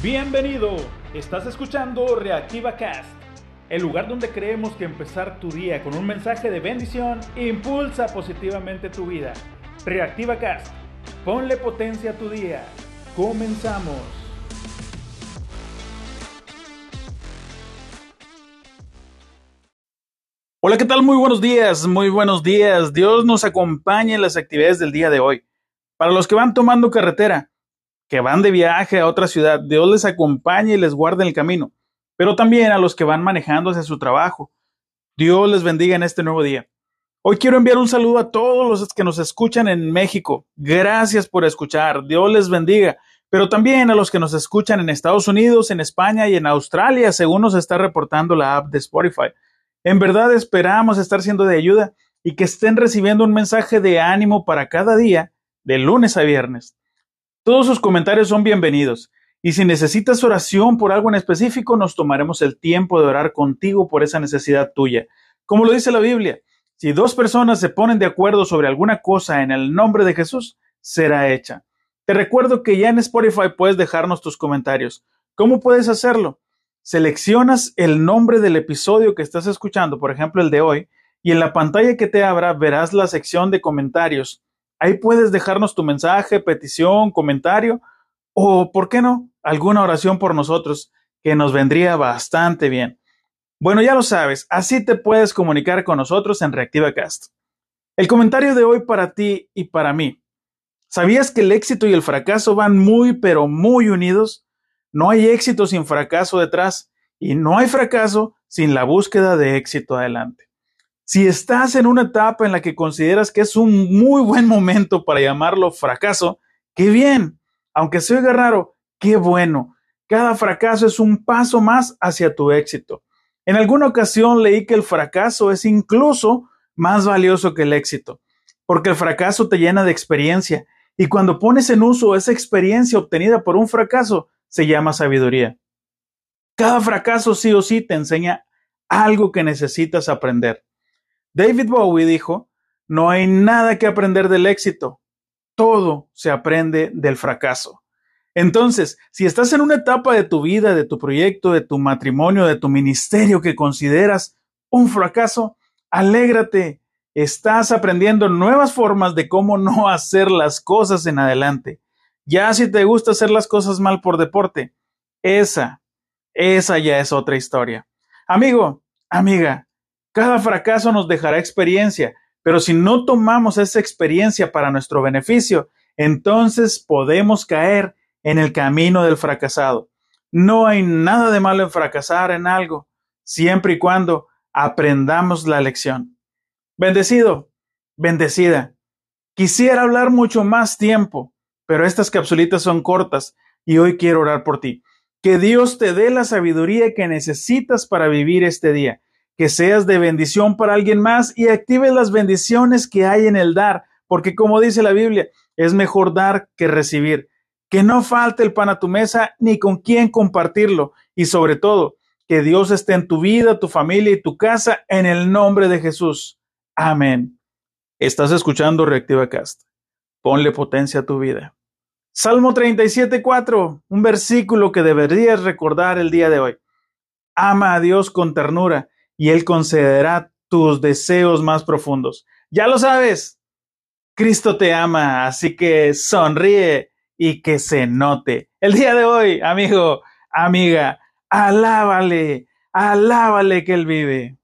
Bienvenido, estás escuchando Reactiva Cast, el lugar donde creemos que empezar tu día con un mensaje de bendición impulsa positivamente tu vida. Reactiva Cast, ponle potencia a tu día. Comenzamos. Hola, ¿qué tal? Muy buenos días, muy buenos días. Dios nos acompañe en las actividades del día de hoy. Para los que van tomando carretera, que van de viaje a otra ciudad, Dios les acompañe y les guarde en el camino, pero también a los que van manejando hacia su trabajo. Dios les bendiga en este nuevo día. Hoy quiero enviar un saludo a todos los que nos escuchan en México. Gracias por escuchar. Dios les bendiga. Pero también a los que nos escuchan en Estados Unidos, en España y en Australia, según nos está reportando la app de Spotify. En verdad esperamos estar siendo de ayuda y que estén recibiendo un mensaje de ánimo para cada día, de lunes a viernes. Todos sus comentarios son bienvenidos. Y si necesitas oración por algo en específico, nos tomaremos el tiempo de orar contigo por esa necesidad tuya. Como lo dice la Biblia, si dos personas se ponen de acuerdo sobre alguna cosa en el nombre de Jesús, será hecha. Te recuerdo que ya en Spotify puedes dejarnos tus comentarios. ¿Cómo puedes hacerlo? Seleccionas el nombre del episodio que estás escuchando, por ejemplo el de hoy, y en la pantalla que te abra verás la sección de comentarios Ahí puedes dejarnos tu mensaje, petición, comentario o, ¿por qué no?, alguna oración por nosotros que nos vendría bastante bien. Bueno, ya lo sabes, así te puedes comunicar con nosotros en ReactivaCast. El comentario de hoy para ti y para mí. ¿Sabías que el éxito y el fracaso van muy, pero muy unidos? No hay éxito sin fracaso detrás y no hay fracaso sin la búsqueda de éxito adelante. Si estás en una etapa en la que consideras que es un muy buen momento para llamarlo fracaso, qué bien. Aunque se oiga raro, qué bueno. Cada fracaso es un paso más hacia tu éxito. En alguna ocasión leí que el fracaso es incluso más valioso que el éxito, porque el fracaso te llena de experiencia y cuando pones en uso esa experiencia obtenida por un fracaso, se llama sabiduría. Cada fracaso sí o sí te enseña algo que necesitas aprender. David Bowie dijo, no hay nada que aprender del éxito, todo se aprende del fracaso. Entonces, si estás en una etapa de tu vida, de tu proyecto, de tu matrimonio, de tu ministerio que consideras un fracaso, alégrate. Estás aprendiendo nuevas formas de cómo no hacer las cosas en adelante. Ya si te gusta hacer las cosas mal por deporte, esa, esa ya es otra historia. Amigo, amiga, cada fracaso nos dejará experiencia, pero si no tomamos esa experiencia para nuestro beneficio, entonces podemos caer en el camino del fracasado. No hay nada de malo en fracasar en algo, siempre y cuando aprendamos la lección. Bendecido, bendecida. Quisiera hablar mucho más tiempo, pero estas capsulitas son cortas y hoy quiero orar por ti. Que Dios te dé la sabiduría que necesitas para vivir este día que seas de bendición para alguien más y active las bendiciones que hay en el dar, porque como dice la Biblia, es mejor dar que recibir. Que no falte el pan a tu mesa ni con quién compartirlo y sobre todo, que Dios esté en tu vida, tu familia y tu casa en el nombre de Jesús. Amén. Estás escuchando Reactiva Cast. Ponle potencia a tu vida. Salmo 37.4, un versículo que deberías recordar el día de hoy. Ama a Dios con ternura y Él concederá tus deseos más profundos. Ya lo sabes, Cristo te ama, así que sonríe y que se note. El día de hoy, amigo, amiga, alábale, alábale que Él vive.